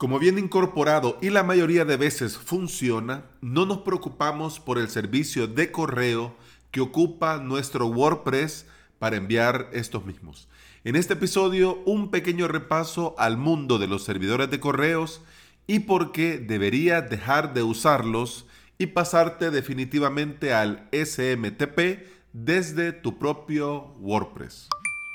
Como viene incorporado y la mayoría de veces funciona, no nos preocupamos por el servicio de correo que ocupa nuestro WordPress para enviar estos mismos. En este episodio, un pequeño repaso al mundo de los servidores de correos y por qué deberías dejar de usarlos y pasarte definitivamente al SMTP desde tu propio WordPress.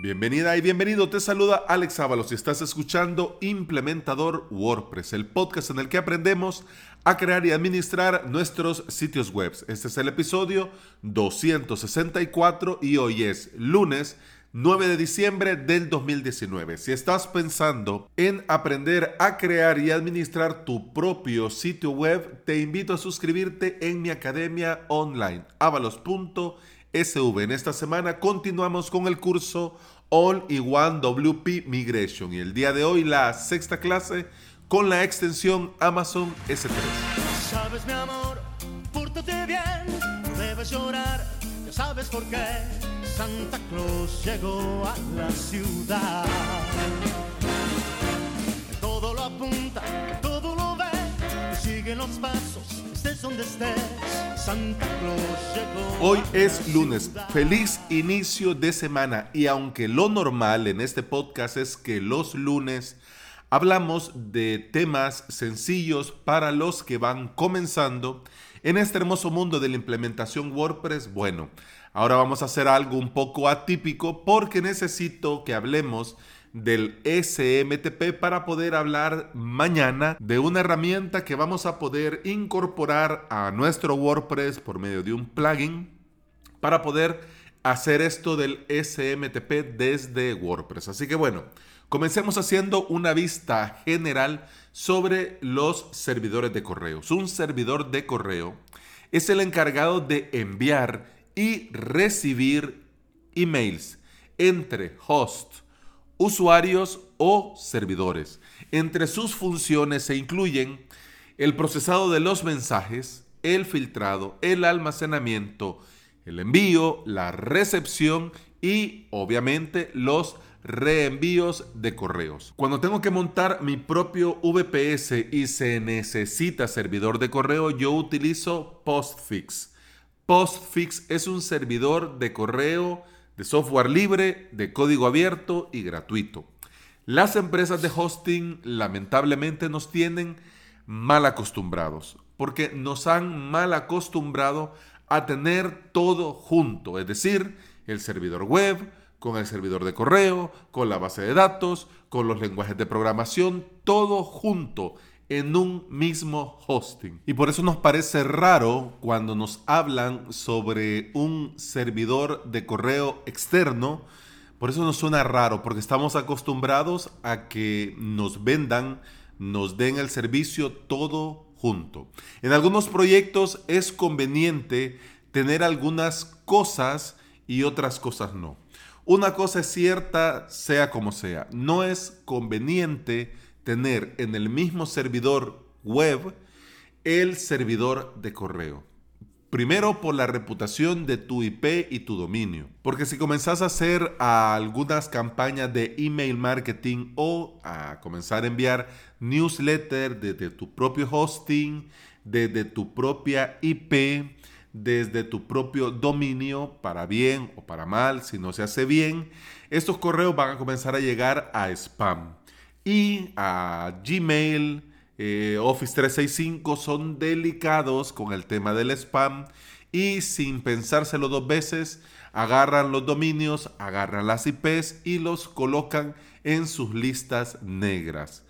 Bienvenida y bienvenido, te saluda Alex Ábalos y estás escuchando Implementador WordPress, el podcast en el que aprendemos a crear y administrar nuestros sitios web. Este es el episodio 264 y hoy es lunes 9 de diciembre del 2019. Si estás pensando en aprender a crear y administrar tu propio sitio web, te invito a suscribirte en mi academia online, avalos.com SV. En esta semana continuamos con el curso All in One WP Migration y el día de hoy la sexta clase con la extensión Amazon S3. Sabes mi amor, pórtate bien, no debes llorar, ya sabes por qué Santa Claus llegó a la ciudad. Los pasos Santa Hoy es lunes, feliz inicio de semana. Y aunque lo normal en este podcast es que los lunes hablamos de temas sencillos para los que van comenzando en este hermoso mundo de la implementación WordPress, bueno, ahora vamos a hacer algo un poco atípico porque necesito que hablemos del SMTP para poder hablar mañana de una herramienta que vamos a poder incorporar a nuestro WordPress por medio de un plugin para poder hacer esto del SMTP desde WordPress. Así que bueno, comencemos haciendo una vista general sobre los servidores de correos. Un servidor de correo es el encargado de enviar y recibir emails entre hosts usuarios o servidores. Entre sus funciones se incluyen el procesado de los mensajes, el filtrado, el almacenamiento, el envío, la recepción y obviamente los reenvíos de correos. Cuando tengo que montar mi propio VPS y se necesita servidor de correo, yo utilizo Postfix. Postfix es un servidor de correo de software libre, de código abierto y gratuito. Las empresas de hosting lamentablemente nos tienen mal acostumbrados, porque nos han mal acostumbrado a tener todo junto, es decir, el servidor web, con el servidor de correo, con la base de datos, con los lenguajes de programación, todo junto en un mismo hosting. Y por eso nos parece raro cuando nos hablan sobre un servidor de correo externo. Por eso nos suena raro, porque estamos acostumbrados a que nos vendan, nos den el servicio todo junto. En algunos proyectos es conveniente tener algunas cosas y otras cosas no. Una cosa es cierta, sea como sea, no es conveniente tener en el mismo servidor web el servidor de correo. Primero por la reputación de tu IP y tu dominio. Porque si comenzás a hacer algunas campañas de email marketing o a comenzar a enviar newsletter desde tu propio hosting, desde tu propia IP, desde tu propio dominio, para bien o para mal, si no se hace bien, estos correos van a comenzar a llegar a spam y a Gmail, eh, Office 365 son delicados con el tema del spam y sin pensárselo dos veces agarran los dominios, agarran las IPs y los colocan en sus listas negras.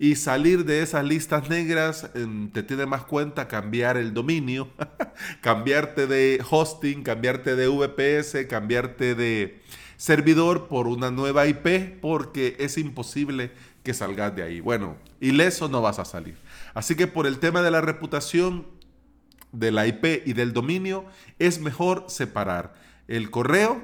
Y salir de esas listas negras em, te tiene más cuenta cambiar el dominio, cambiarte de hosting, cambiarte de VPS, cambiarte de servidor por una nueva IP porque es imposible que salgas de ahí. Bueno, ileso no vas a salir. Así que por el tema de la reputación de la IP y del dominio, es mejor separar el correo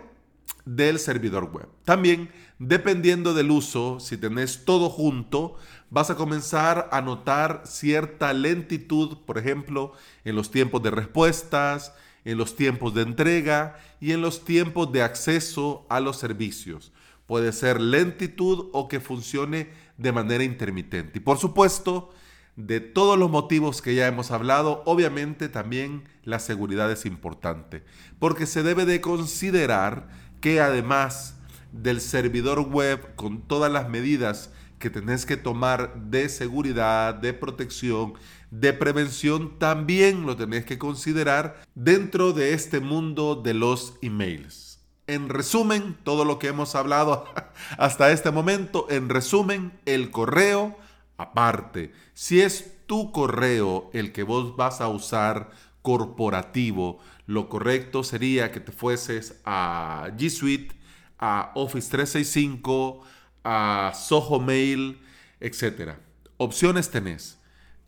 del servidor web. También, dependiendo del uso, si tenés todo junto, vas a comenzar a notar cierta lentitud, por ejemplo, en los tiempos de respuestas, en los tiempos de entrega y en los tiempos de acceso a los servicios. Puede ser lentitud o que funcione de manera intermitente. Y por supuesto, de todos los motivos que ya hemos hablado, obviamente también la seguridad es importante, porque se debe de considerar que además del servidor web con todas las medidas que tenés que tomar de seguridad, de protección, de prevención, también lo tenés que considerar dentro de este mundo de los emails. En resumen, todo lo que hemos hablado hasta este momento, en resumen, el correo aparte. Si es tu correo el que vos vas a usar corporativo, lo correcto sería que te fueses a G Suite, a Office 365, a Soho Mail, etc. Opciones tenés.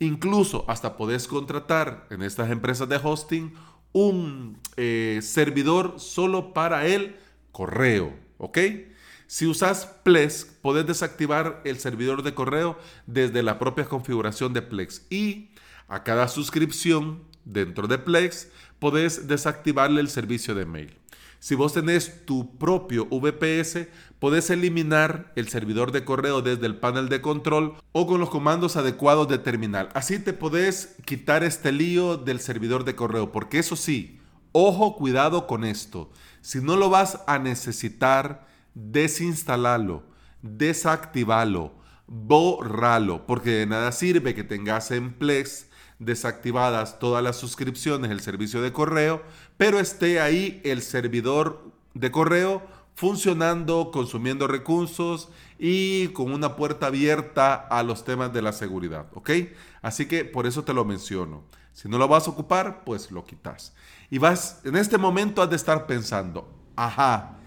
Incluso hasta podés contratar en estas empresas de hosting un eh, servidor solo para el correo, ¿ok? Si usas Plex, podés desactivar el servidor de correo desde la propia configuración de Plex y a cada suscripción dentro de Plex podés desactivarle el servicio de mail. Si vos tenés tu propio VPS, podés eliminar el servidor de correo desde el panel de control o con los comandos adecuados de terminal. Así te podés quitar este lío del servidor de correo, porque eso sí, ojo, cuidado con esto. Si no lo vas a necesitar, desinstalarlo, desactivarlo, borralo, porque de nada sirve que tengas en Plex desactivadas todas las suscripciones del servicio de correo, pero esté ahí el servidor de correo funcionando, consumiendo recursos y con una puerta abierta a los temas de la seguridad, ¿ok? Así que por eso te lo menciono. Si no lo vas a ocupar, pues lo quitas. Y vas, en este momento has de estar pensando, ajá,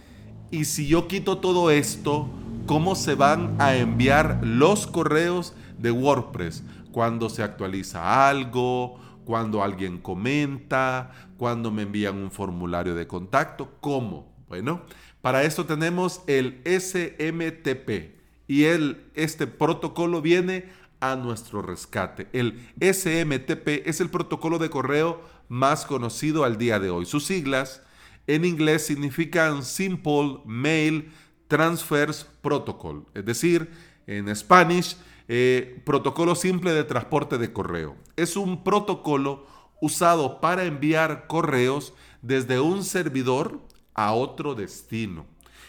y si yo quito todo esto, ¿cómo se van a enviar los correos de WordPress? Cuando se actualiza algo, cuando alguien comenta, cuando me envían un formulario de contacto. ¿Cómo? Bueno, para esto tenemos el SMTP y el, este protocolo viene a nuestro rescate. El SMTP es el protocolo de correo más conocido al día de hoy. Sus siglas en inglés significan Simple Mail Transfers Protocol, es decir, en Spanish eh, protocolo simple de transporte de correo. Es un protocolo usado para enviar correos desde un servidor a otro destino.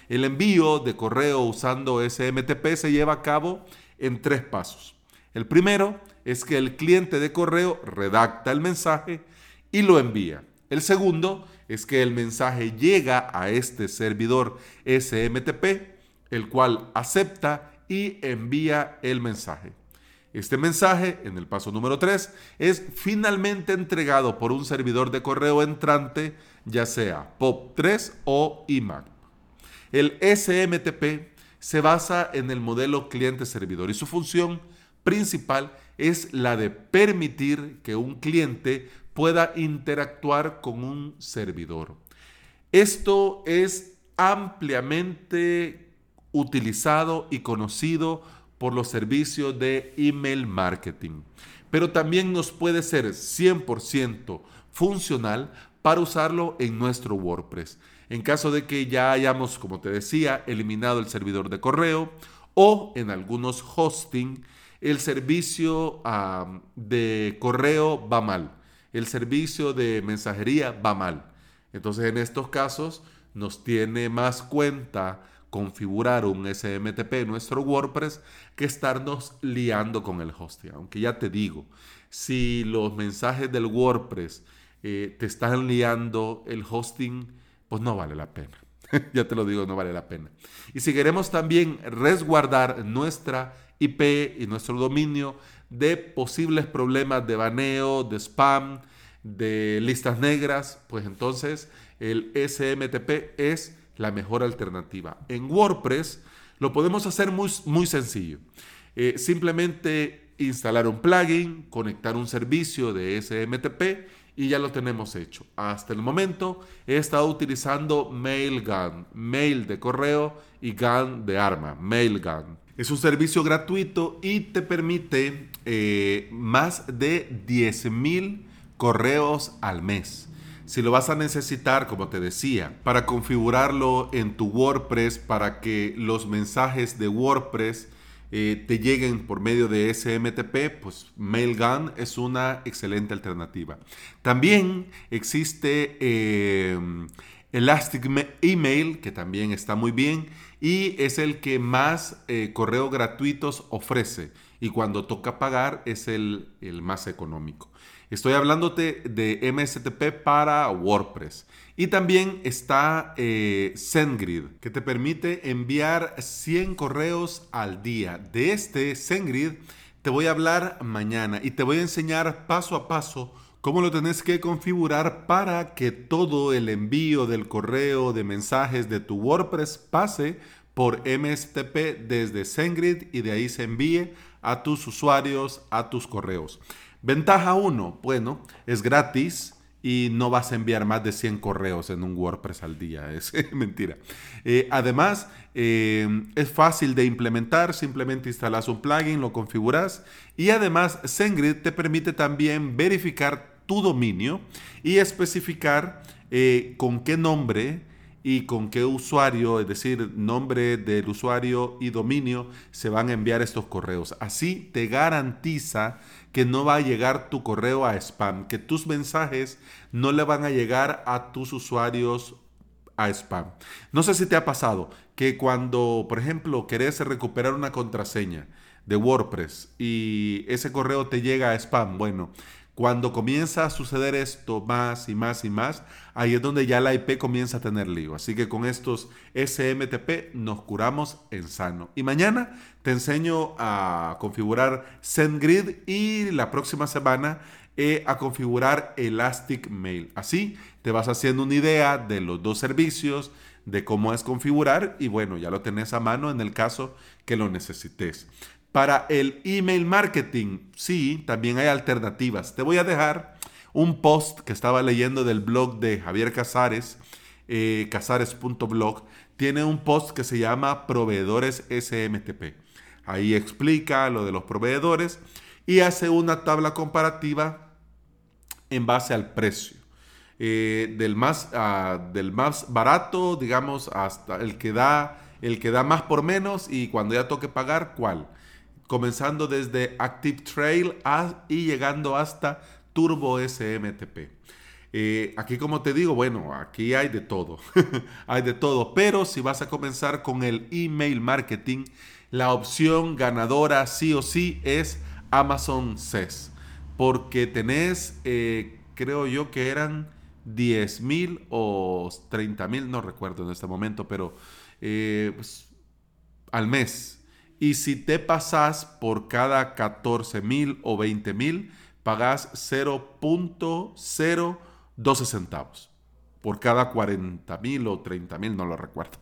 El envío de correo usando SMTP se lleva a cabo en tres pasos. El primero es que el cliente de correo redacta el mensaje y lo envía. El segundo es que el mensaje llega a este servidor SMTP, el cual acepta y envía el mensaje. Este mensaje, en el paso número 3, es finalmente entregado por un servidor de correo entrante, ya sea POP3 o IMAP. El SMTP se basa en el modelo cliente-servidor y su función principal es la de permitir que un cliente pueda interactuar con un servidor. Esto es ampliamente utilizado y conocido por los servicios de email marketing. Pero también nos puede ser 100% funcional para usarlo en nuestro WordPress. En caso de que ya hayamos, como te decía, eliminado el servidor de correo o en algunos hosting, el servicio de correo va mal. El servicio de mensajería va mal. Entonces en estos casos nos tiene más cuenta configurar un SMTP en nuestro WordPress que estarnos liando con el hosting. Aunque ya te digo, si los mensajes del WordPress eh, te están liando el hosting, pues no vale la pena. ya te lo digo, no vale la pena. Y si queremos también resguardar nuestra IP y nuestro dominio de posibles problemas de baneo, de spam, de listas negras, pues entonces el SMTP es la mejor alternativa. En WordPress lo podemos hacer muy, muy sencillo. Eh, simplemente instalar un plugin, conectar un servicio de SMTP y ya lo tenemos hecho. Hasta el momento he estado utilizando Mailgun, mail de correo y gun de arma, Mailgun. Es un servicio gratuito y te permite eh, más de 10.000 correos al mes. Si lo vas a necesitar, como te decía, para configurarlo en tu WordPress, para que los mensajes de WordPress eh, te lleguen por medio de SMTP, pues Mailgun es una excelente alternativa. También existe eh, Elastic Email, que también está muy bien y es el que más eh, correos gratuitos ofrece. Y cuando toca pagar es el, el más económico. Estoy hablándote de MSTP para WordPress. Y también está eh, SendGrid, que te permite enviar 100 correos al día. De este SendGrid te voy a hablar mañana y te voy a enseñar paso a paso cómo lo tenés que configurar para que todo el envío del correo de mensajes de tu WordPress pase por MSTP desde SendGrid y de ahí se envíe a tus usuarios, a tus correos. Ventaja 1, bueno, es gratis y no vas a enviar más de 100 correos en un WordPress al día. Es mentira. Eh, además, eh, es fácil de implementar. Simplemente instalas un plugin, lo configuras. Y además, SendGrid te permite también verificar tu dominio y especificar eh, con qué nombre y con qué usuario, es decir, nombre del usuario y dominio, se van a enviar estos correos. Así te garantiza que no va a llegar tu correo a spam, que tus mensajes no le van a llegar a tus usuarios a spam. No sé si te ha pasado que cuando, por ejemplo, querés recuperar una contraseña de WordPress y ese correo te llega a spam, bueno, cuando comienza a suceder esto más y más y más, ahí es donde ya la IP comienza a tener lío. Así que con estos SMTP nos curamos en sano. Y mañana te enseño a configurar SendGrid y la próxima semana eh, a configurar Elastic Mail. Así te vas haciendo una idea de los dos servicios, de cómo es configurar y bueno, ya lo tenés a mano en el caso que lo necesites. Para el email marketing, sí, también hay alternativas. Te voy a dejar un post que estaba leyendo del blog de Javier Casares, eh, casares.blog. Tiene un post que se llama Proveedores SMTP. Ahí explica lo de los proveedores y hace una tabla comparativa en base al precio. Eh, del, más, ah, del más barato, digamos, hasta el que da el que da más por menos y cuando ya toque pagar, ¿cuál? Comenzando desde Active Trail y llegando hasta Turbo SMTP. Eh, aquí como te digo, bueno, aquí hay de todo, hay de todo, pero si vas a comenzar con el email marketing, la opción ganadora sí o sí es Amazon SES, porque tenés, eh, creo yo que eran 10 mil o 30 mil, no recuerdo en este momento, pero eh, pues, al mes y si te pasas por cada 14 mil o 20 mil, pagas 0.012 centavos. Por cada 40 mil o 30 mil, no lo recuerdo.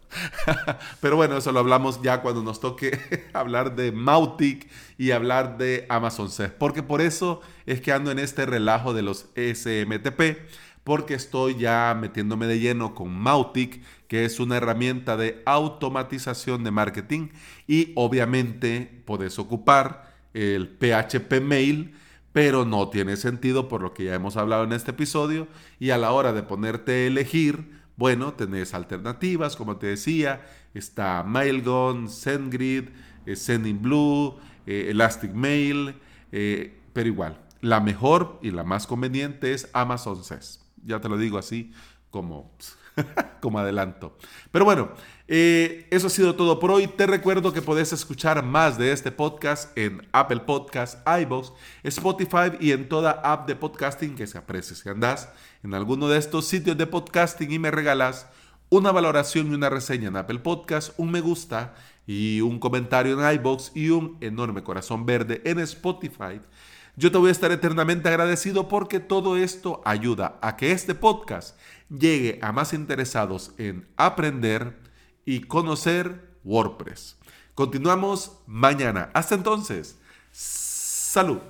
Pero bueno, eso lo hablamos ya cuando nos toque hablar de Mautic y hablar de Amazon SES. Porque por eso es que ando en este relajo de los SMTP porque estoy ya metiéndome de lleno con Mautic, que es una herramienta de automatización de marketing y obviamente puedes ocupar el PHP Mail, pero no tiene sentido por lo que ya hemos hablado en este episodio y a la hora de ponerte a elegir, bueno, tenés alternativas, como te decía, está Mailgun, SendGrid, eh, SendingBlue, eh, Elastic Mail, eh, pero igual, la mejor y la más conveniente es Amazon SES. Ya te lo digo así como, como adelanto. Pero bueno, eh, eso ha sido todo por hoy. Te recuerdo que podés escuchar más de este podcast en Apple Podcasts, iVoox, Spotify y en toda app de podcasting que se aprecie. Si andás en alguno de estos sitios de podcasting y me regalas una valoración y una reseña en Apple Podcasts, un me gusta y un comentario en iVoox y un enorme corazón verde en Spotify, yo te voy a estar eternamente agradecido porque todo esto ayuda a que este podcast llegue a más interesados en aprender y conocer WordPress. Continuamos mañana. Hasta entonces. Salud.